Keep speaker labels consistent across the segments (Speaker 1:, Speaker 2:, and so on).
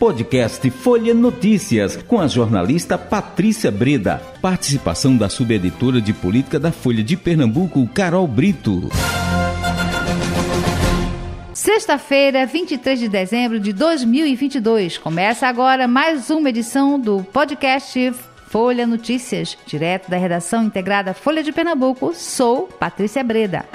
Speaker 1: Podcast Folha Notícias, com a jornalista Patrícia Breda. Participação da subeditora de política da Folha de Pernambuco, Carol Brito.
Speaker 2: Sexta-feira, 23 de dezembro de 2022. Começa agora mais uma edição do podcast Folha Notícias, direto da redação integrada Folha de Pernambuco. Sou Patrícia Breda.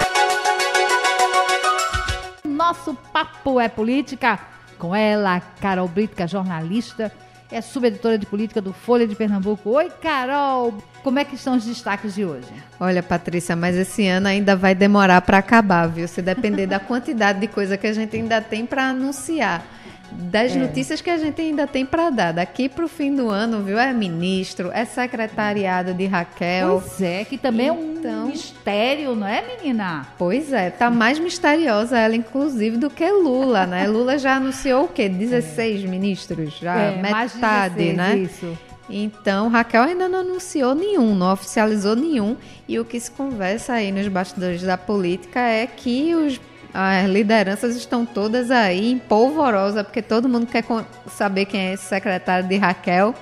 Speaker 2: Nosso papo é política com ela, Carol Brito, que é jornalista, é subeditora de política do Folha de Pernambuco. Oi, Carol! Como é que estão os destaques de hoje?
Speaker 3: Olha, Patrícia, mas esse ano ainda vai demorar para acabar, viu? Se depender da quantidade de coisa que a gente ainda tem para anunciar das é. notícias que a gente ainda tem para dar. Daqui para o fim do ano, viu? É ministro, é secretariado de Raquel.
Speaker 2: Pois é, que também então, é um então, mistério, não é, menina?
Speaker 3: Pois é, tá mais misteriosa ela, inclusive, do que Lula, né? Lula já anunciou o quê? 16 é. ministros, já é, metade, 16, né? Isso. Então, Raquel ainda não anunciou nenhum, não oficializou nenhum. E o que se conversa aí nos bastidores da política é que os as lideranças estão todas aí em polvorosa, porque todo mundo quer saber quem é esse secretário de Raquel.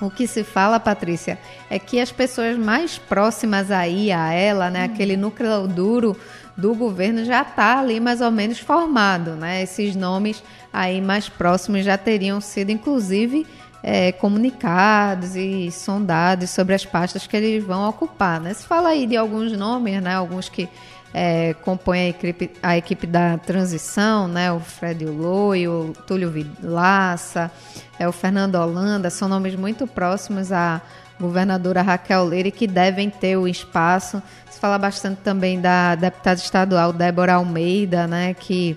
Speaker 3: O que se fala, Patrícia, é que as pessoas mais próximas aí a ela, né, hum. aquele núcleo duro do governo já está ali mais ou menos formado, né? Esses nomes aí mais próximos já teriam sido, inclusive, é, comunicados e sondados sobre as pastas que eles vão ocupar, né? Se fala aí de alguns nomes, né? Alguns que é, compõe a equipe, a equipe da transição, né? O Fred Loi, o Túlio Vilaça, é, o Fernando Holanda, são nomes muito próximos à governadora Raquel Leire que devem ter o espaço. Se fala bastante também da deputada estadual Débora Almeida, né? Que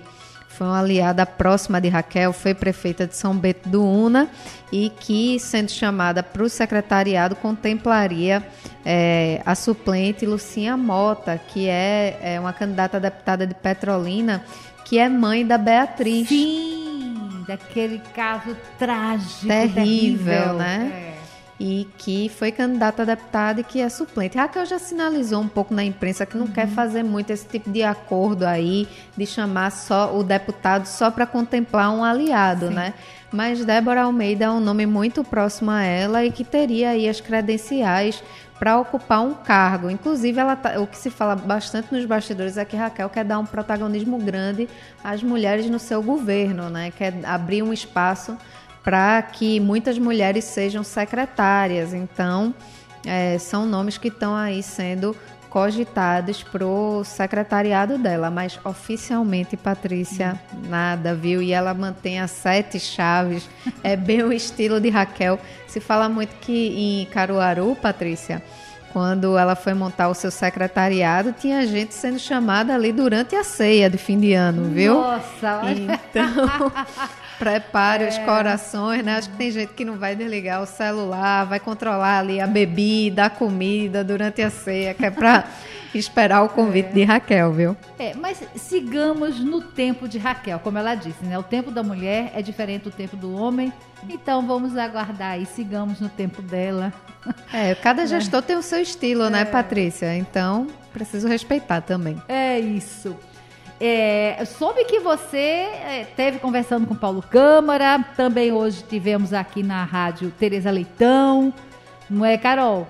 Speaker 3: foi uma aliada próxima de Raquel, foi prefeita de São Bento do Una e que, sendo chamada para o secretariado, contemplaria é, a suplente Lucinha Mota, que é, é, uma candidata deputada de Petrolina, que é mãe da Beatriz.
Speaker 2: Sim, daquele caso trágico,
Speaker 3: terrível, terrível né? É e que foi candidata a deputada e que é suplente. Raquel já sinalizou um pouco na imprensa que não uhum. quer fazer muito esse tipo de acordo aí, de chamar só o deputado só para contemplar um aliado, Sim. né? Mas Débora Almeida é um nome muito próximo a ela e que teria aí as credenciais para ocupar um cargo. Inclusive, ela tá, o que se fala bastante nos bastidores é que Raquel quer dar um protagonismo grande às mulheres no seu governo, né? Quer abrir um espaço para que muitas mulheres sejam secretárias. Então, é, são nomes que estão aí sendo cogitados para o secretariado dela, mas oficialmente, Patrícia, nada, viu? E ela mantém as sete chaves, é bem o estilo de Raquel. Se fala muito que em Caruaru, Patrícia, quando ela foi montar o seu secretariado, tinha gente sendo chamada ali durante a ceia de fim de ano, viu?
Speaker 2: Nossa, olha.
Speaker 3: Então, Prepare é. os corações, né? Acho que tem gente que não vai desligar o celular, vai controlar ali a bebida, a comida durante a ceia, que é para esperar o convite é. de Raquel, viu?
Speaker 2: É, mas sigamos no tempo de Raquel, como ela disse, né? O tempo da mulher é diferente do tempo do homem. Então vamos aguardar e sigamos no tempo dela.
Speaker 3: É, cada é. gestor tem o seu estilo, né, é. Patrícia? Então, preciso respeitar também.
Speaker 2: É isso. É, soube que você é, teve conversando com Paulo Câmara, também hoje tivemos aqui na rádio Tereza Leitão, não é, Carol?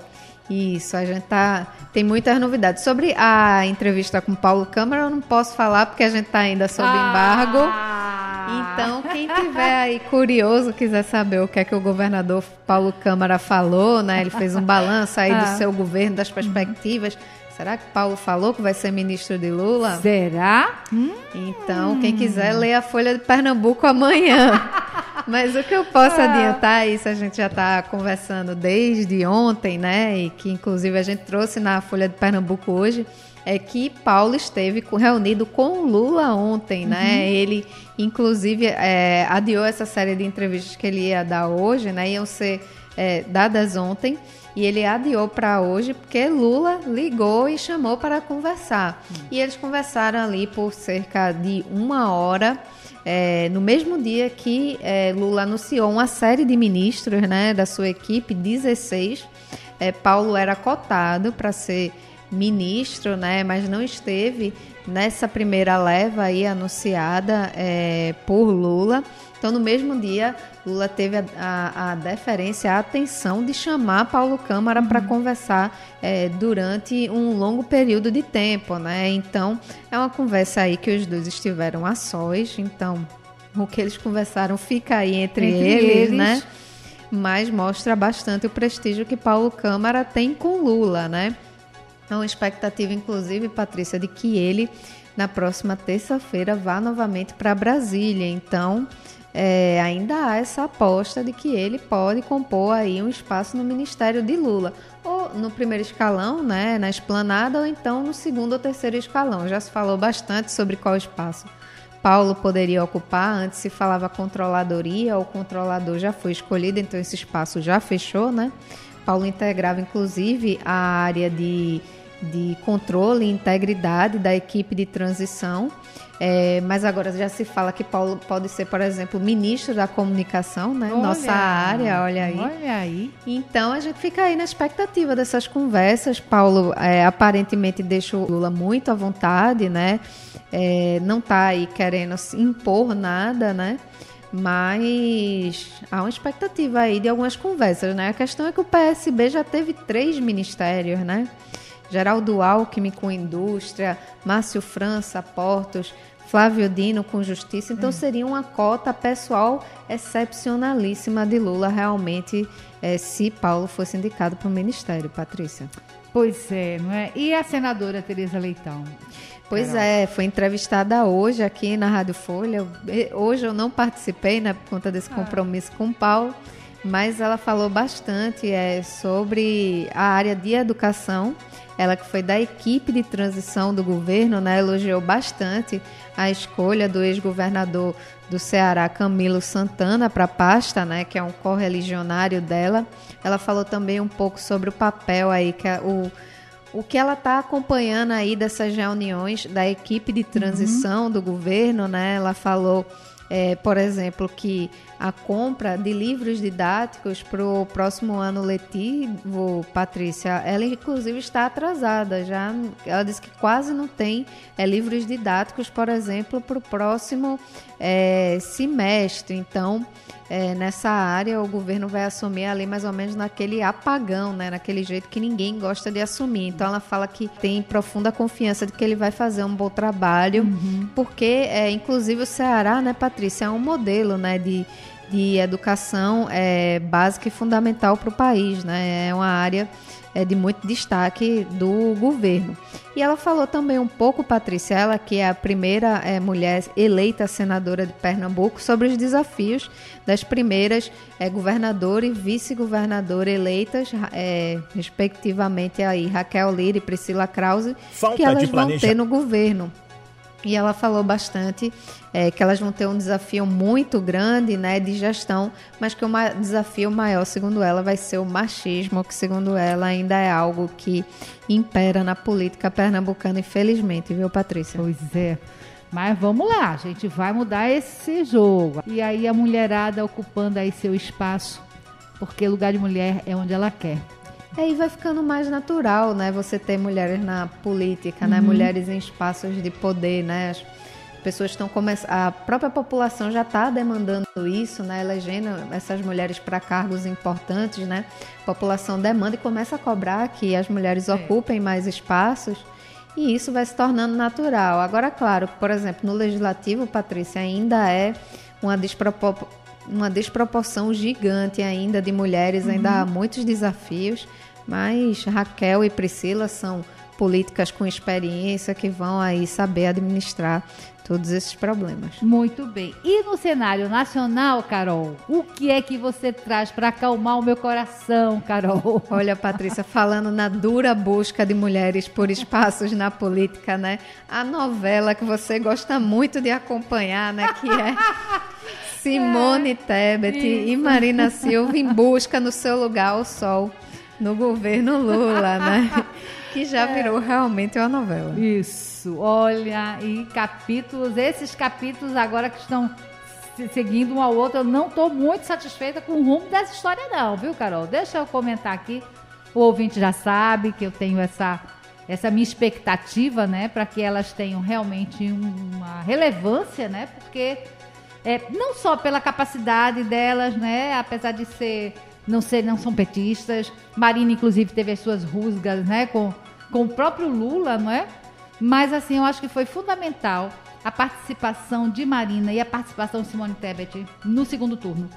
Speaker 3: Isso, a gente tá tem muitas novidades sobre a entrevista com Paulo Câmara. Eu não posso falar porque a gente está ainda sob ah. embargo. Então, quem tiver aí curioso, quiser saber o que é que o governador Paulo Câmara falou, né? Ele fez um balanço aí ah. do seu governo, das perspectivas. Será que Paulo falou que vai ser ministro de Lula?
Speaker 2: Será?
Speaker 3: Então, quem quiser ler a Folha de Pernambuco amanhã. Mas o que eu posso ah. adiantar, isso a gente já está conversando desde ontem, né? E que inclusive a gente trouxe na Folha de Pernambuco hoje, é que Paulo esteve reunido com Lula ontem, né? Uhum. Ele, inclusive, é, adiou essa série de entrevistas que ele ia dar hoje, né? Iam ser é, dadas ontem e ele adiou para hoje porque Lula ligou e chamou para conversar. Hum. E eles conversaram ali por cerca de uma hora. É, no mesmo dia que é, Lula anunciou uma série de ministros né, da sua equipe, 16, é, Paulo era cotado para ser ministro, né, mas não esteve nessa primeira leva aí anunciada é, por Lula. Então, no mesmo dia, Lula teve a, a, a deferência, a atenção de chamar Paulo Câmara uhum. para conversar é, durante um longo período de tempo, né? Então, é uma conversa aí que os dois estiveram a sós. Então, o que eles conversaram fica aí entre, entre eles, eles, né? Mas mostra bastante o prestígio que Paulo Câmara tem com Lula, né? Então, expectativa, inclusive, Patrícia, de que ele, na próxima terça-feira, vá novamente para Brasília. Então, é, ainda há essa aposta de que ele pode compor aí um espaço no Ministério de Lula. Ou no primeiro escalão, né, na esplanada, ou então no segundo ou terceiro escalão. Já se falou bastante sobre qual espaço Paulo poderia ocupar. Antes se falava controladoria, o controlador já foi escolhido, então esse espaço já fechou, né? Paulo integrava inclusive a área de de controle e integridade da equipe de transição. É, mas agora já se fala que Paulo pode ser, por exemplo, ministro da comunicação, né? Olha, Nossa área, olha aí.
Speaker 2: Olha aí.
Speaker 3: Então a gente fica aí na expectativa dessas conversas. Paulo é, aparentemente deixa o Lula muito à vontade, né? É, não está aí querendo impor nada, né? Mas há uma expectativa aí de algumas conversas, né? A questão é que o PSB já teve três ministérios, né? Geraldo Alckmin com indústria, Márcio França, Portos, Flávio Dino com justiça. Então, é. seria uma cota pessoal excepcionalíssima de Lula, realmente, é, se Paulo fosse indicado para o ministério, Patrícia.
Speaker 2: Pois é, não é? E a senadora Tereza Leitão?
Speaker 3: Pois Carol. é, foi entrevistada hoje aqui na Rádio Folha. Hoje eu não participei, né, por conta desse ah. compromisso ah. com o Paulo, mas ela falou bastante é, sobre a área de educação ela que foi da equipe de transição do governo, né, elogiou bastante a escolha do ex-governador do Ceará, Camilo Santana, para a pasta, né, que é um correligionário dela. Ela falou também um pouco sobre o papel aí que a, o o que ela está acompanhando aí dessas reuniões da equipe de transição uhum. do governo, né? Ela falou é, por exemplo, que a compra de livros didáticos para o próximo ano letivo, Patrícia, ela inclusive está atrasada. Já ela disse que quase não tem é, livros didáticos, por exemplo, para o próximo é, semestre. Então, é, nessa área o governo vai assumir ali mais ou menos naquele apagão, né? Naquele jeito que ninguém gosta de assumir. Então ela fala que tem profunda confiança de que ele vai fazer um bom trabalho, uhum. porque é, inclusive o Ceará, né, Patrícia, é um modelo, né, de de educação é, básica e fundamental para o país, né? É uma área é, de muito destaque do governo. E ela falou também um pouco, Patrícia, ela que é a primeira é, mulher eleita senadora de Pernambuco, sobre os desafios das primeiras é, governadora e vice-governadora eleitas, é, respectivamente aí Raquel Lira e Priscila Krause, Falta que elas vão ter no governo. E ela falou bastante é, que elas vão ter um desafio muito grande né, de gestão, mas que o desafio maior, segundo ela, vai ser o machismo, que segundo ela ainda é algo que impera na política pernambucana, infelizmente, viu, Patrícia?
Speaker 2: Pois é. Mas vamos lá, a gente vai mudar esse jogo. E aí a mulherada ocupando aí seu espaço, porque lugar de mulher é onde ela quer.
Speaker 3: Aí vai ficando mais natural, né? Você ter mulheres na política, né? uhum. né? Mulheres em espaços de poder, né? As pessoas estão começando, a própria população já está demandando isso, né? Elegendo essas mulheres para cargos importantes, né? A população demanda e começa a cobrar que as mulheres é. ocupem mais espaços. E isso vai se tornando natural. Agora, claro, por exemplo, no legislativo, Patrícia, ainda é uma despropor uma desproporção gigante ainda de mulheres, uhum. ainda há muitos desafios. Mas Raquel e Priscila são políticas com experiência que vão aí saber administrar todos esses problemas.
Speaker 2: Muito bem. E no cenário nacional, Carol, o que é que você traz para acalmar o meu coração, Carol?
Speaker 3: Olha, Patrícia, falando na dura busca de mulheres por espaços na política, né? A novela que você gosta muito de acompanhar, né, que é Simone é, Tebet isso. e Marina Silva em busca no seu lugar ao sol no governo Lula, né? que já é. virou realmente uma novela.
Speaker 2: Isso, olha, e capítulos, esses capítulos agora que estão seguindo um ao outro, eu não estou muito satisfeita com o rumo dessa história não, viu, Carol? Deixa eu comentar aqui, o ouvinte já sabe que eu tenho essa essa minha expectativa, né, para que elas tenham realmente uma relevância, né, porque é, não só pela capacidade delas, né, apesar de ser não ser não são petistas, Marina inclusive teve as suas rusgas, né, com, com o próprio Lula, não é? Mas assim, eu acho que foi fundamental a participação de Marina e a participação de Simone Tebet no segundo turno.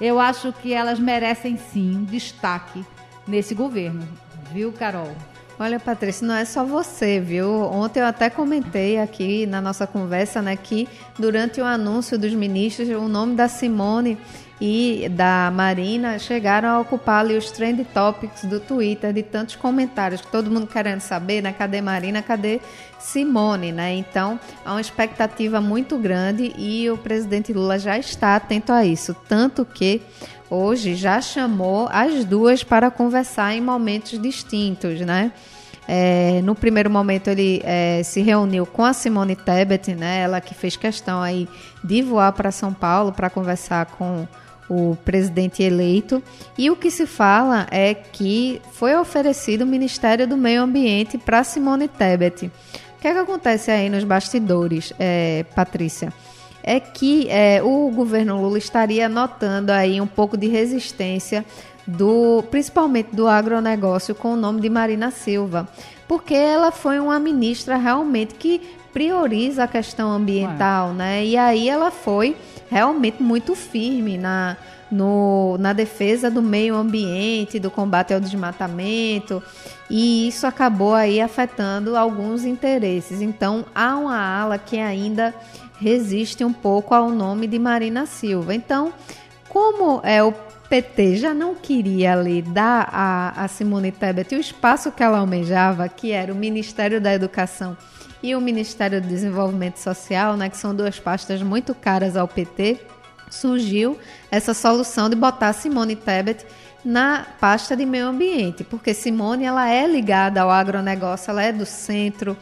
Speaker 2: Eu acho que elas merecem sim destaque nesse governo, viu, Carol?
Speaker 3: Olha, Patrícia, não é só você, viu? Ontem eu até comentei aqui na nossa conversa, né, que durante o anúncio dos ministros, o nome da Simone e da Marina chegaram a ocupar ali os trend topics do Twitter de tantos comentários, todo mundo querendo saber, né, cadê Marina, cadê Simone, né? Então, há uma expectativa muito grande e o presidente Lula já está atento a isso, tanto que hoje já chamou as duas para conversar em momentos distintos, né? É, no primeiro momento ele é, se reuniu com a Simone Tebet, né? Ela que fez questão aí de voar para São Paulo para conversar com o presidente eleito. E o que se fala é que foi oferecido o Ministério do Meio Ambiente para Simone Tebet. O que, é que acontece aí nos bastidores, é, Patrícia? é que é, o governo Lula estaria notando aí um pouco de resistência do, principalmente do agronegócio, com o nome de Marina Silva, porque ela foi uma ministra realmente que prioriza a questão ambiental, né? E aí ela foi realmente muito firme na, no, na defesa do meio ambiente, do combate ao desmatamento, e isso acabou aí afetando alguns interesses. Então há uma ala que ainda resiste um pouco ao nome de Marina Silva. Então, como é o PT já não queria ali dar a, a Simone Tebet o espaço que ela almejava, que era o Ministério da Educação e o Ministério do Desenvolvimento Social, né, que são duas pastas muito caras ao PT, surgiu essa solução de botar Simone Tebet na pasta de meio ambiente, porque Simone ela é ligada ao agronegócio, ela é do centro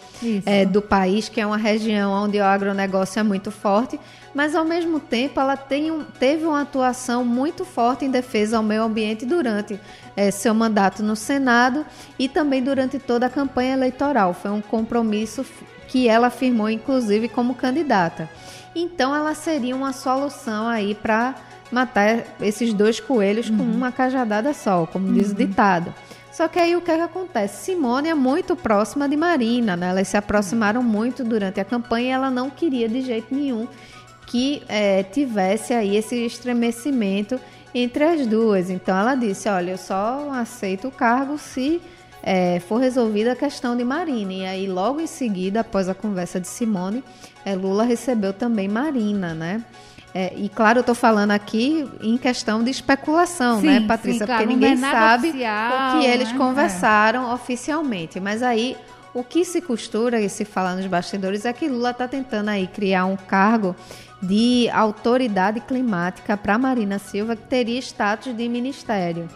Speaker 3: é, do país, que é uma região onde o agronegócio é muito forte, mas ao mesmo tempo ela tem um, teve uma atuação muito forte em defesa ao meio ambiente durante é, seu mandato no Senado e também durante toda a campanha eleitoral. Foi um compromisso que ela afirmou, inclusive, como candidata. Então ela seria uma solução aí para matar esses dois coelhos uhum. com uma cajadada só, como diz uhum. o ditado. Só que aí o que, é que acontece? Simone é muito próxima de Marina, né? Elas se aproximaram muito durante a campanha e ela não queria de jeito nenhum que é, tivesse aí esse estremecimento entre as duas. Então ela disse: Olha, eu só aceito o cargo se é, for resolvida a questão de Marina. E aí, logo em seguida, após a conversa de Simone, é, Lula recebeu também Marina, né? É, e claro, eu estou falando aqui em questão de especulação, né, sim, né, Patrícia? Sim, claro, Porque ninguém é sabe oficial, o que eles né? conversaram é. oficialmente. Mas aí o que se costura e se fala nos bastidores é que Lula está tentando aí criar um cargo de autoridade climática para Marina Silva que teria status de ministério.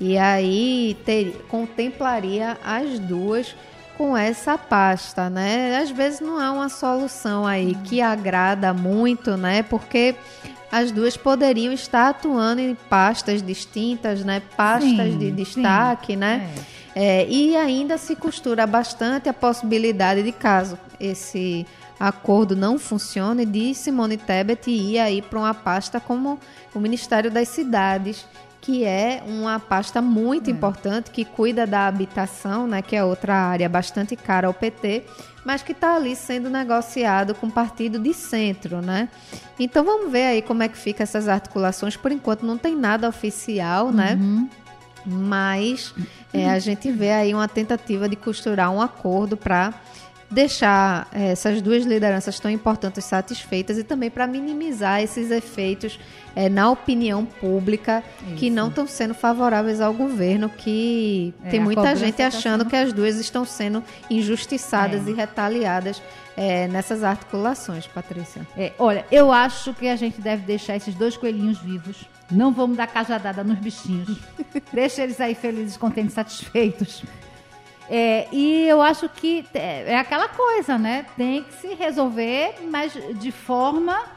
Speaker 3: E aí ter, contemplaria as duas com essa pasta, né? Às vezes não é uma solução aí que agrada muito, né? Porque as duas poderiam estar atuando em pastas distintas, né? Pastas sim, de destaque, sim. né? É. É, e ainda se costura bastante a possibilidade de caso esse acordo não funcione de Simone Tebet ir aí para uma pasta como o Ministério das Cidades que é uma pasta muito é. importante que cuida da habitação, né, que é outra área bastante cara ao PT, mas que está ali sendo negociado com o partido de centro, né? Então vamos ver aí como é que fica essas articulações. Por enquanto não tem nada oficial, né? Uhum. Mas é, a gente vê aí uma tentativa de costurar um acordo para deixar é, essas duas lideranças tão importantes satisfeitas e também para minimizar esses efeitos é, na opinião pública Isso. que não estão sendo favoráveis ao governo, que é, tem muita gente tá achando sendo... que as duas estão sendo injustiçadas é. e retaliadas é, nessas articulações, Patrícia.
Speaker 2: É, olha, eu acho que a gente deve deixar esses dois coelhinhos vivos. Não vamos dar cajadada nos bichinhos. Deixa eles aí felizes, contentes, satisfeitos. É, e eu acho que é, aquela coisa, né? Tem que se resolver, mas de forma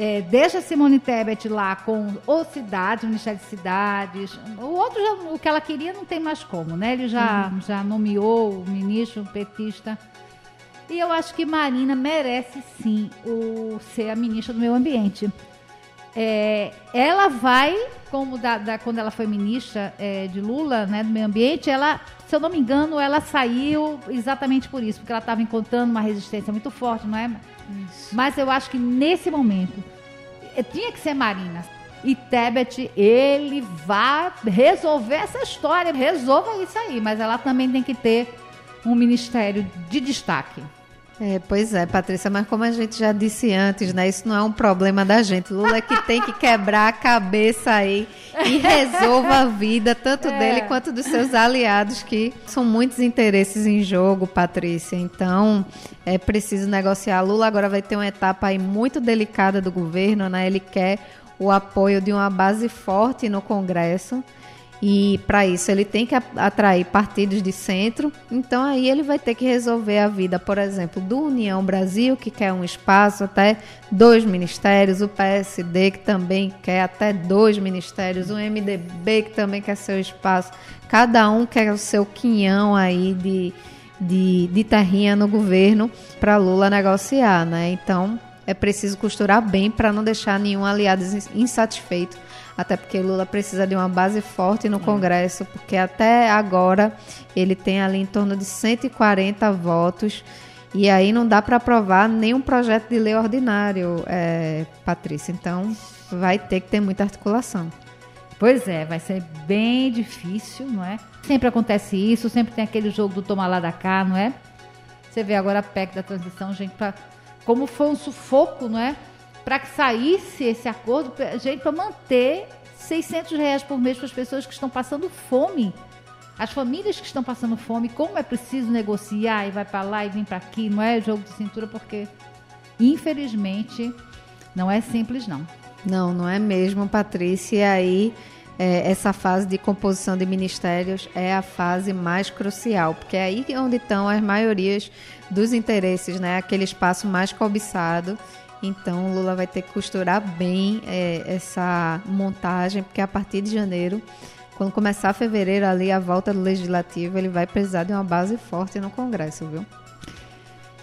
Speaker 2: É, deixa Simone Tebet lá com o Cidade, o Ministério de Cidades. O outro, já, o que ela queria, não tem mais como, né? Ele já, uhum. já nomeou o ministro petista. E eu acho que Marina merece sim o, ser a ministra do Meio Ambiente. É, ela vai, como da, da, quando ela foi ministra é, de Lula, né, do Meio Ambiente, ela, se eu não me engano, ela saiu exatamente por isso, porque ela estava encontrando uma resistência muito forte, não é? Isso. Mas eu acho que nesse momento eh, tinha que ser Marina. E Tebet, ele vai resolver essa história, resolva isso aí, mas ela também tem que ter um ministério de destaque.
Speaker 3: É, pois é, Patrícia, mas como a gente já disse antes, né? Isso não é um problema da gente. Lula é que tem que quebrar a cabeça aí e resolva a vida, tanto é. dele quanto dos seus aliados, que são muitos interesses em jogo, Patrícia. Então, é preciso negociar. Lula agora vai ter uma etapa aí muito delicada do governo, né? Ele quer o apoio de uma base forte no Congresso. E para isso ele tem que atrair partidos de centro. Então aí ele vai ter que resolver a vida, por exemplo, do União Brasil, que quer um espaço até dois ministérios, o PSD que também quer até dois ministérios, o MDB que também quer seu espaço. Cada um quer o seu quinhão aí de, de, de terrinha no governo para Lula negociar, né? Então é preciso costurar bem para não deixar nenhum aliado insatisfeito até porque Lula precisa de uma base forte no é. Congresso, porque até agora ele tem ali em torno de 140 votos. E aí não dá para aprovar nenhum projeto de lei ordinário, é, Patrícia. Então vai ter que ter muita articulação.
Speaker 2: Pois é, vai ser bem difícil, não é? Sempre acontece isso, sempre tem aquele jogo do tomar lá da cá, não é? Você vê agora a PEC da transição, gente, pra, como foi um sufoco, não é? Para que saísse esse acordo, gente, para manter 600 reais por mês para as pessoas que estão passando fome. As famílias que estão passando fome, como é preciso negociar e vai para lá e vem para aqui, não é jogo de cintura, porque infelizmente não é simples não.
Speaker 3: Não, não é mesmo, Patrícia. E aí é, essa fase de composição de ministérios é a fase mais crucial, porque é aí onde estão as maiorias dos interesses, né? Aquele espaço mais cobiçado então, Lula vai ter que costurar bem é, essa montagem, porque a partir de janeiro, quando começar fevereiro ali a volta do legislativo, ele vai precisar de uma base forte no Congresso, viu?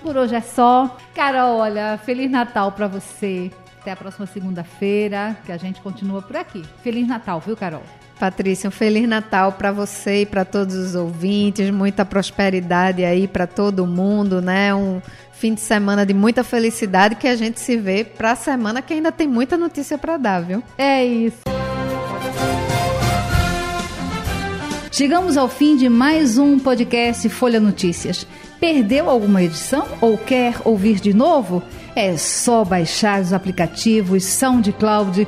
Speaker 2: Por hoje é só. Carol, olha, Feliz Natal para você. Até a próxima segunda-feira, que a gente continua por aqui. Feliz Natal, viu, Carol?
Speaker 3: Patrícia, um feliz Natal para você e para todos os ouvintes, muita prosperidade aí para todo mundo, né? Um fim de semana de muita felicidade que a gente se vê para a semana que ainda tem muita notícia para dar, viu?
Speaker 2: É isso. Chegamos ao fim de mais um podcast Folha Notícias. Perdeu alguma edição ou quer ouvir de novo? É só baixar os aplicativos SoundCloud,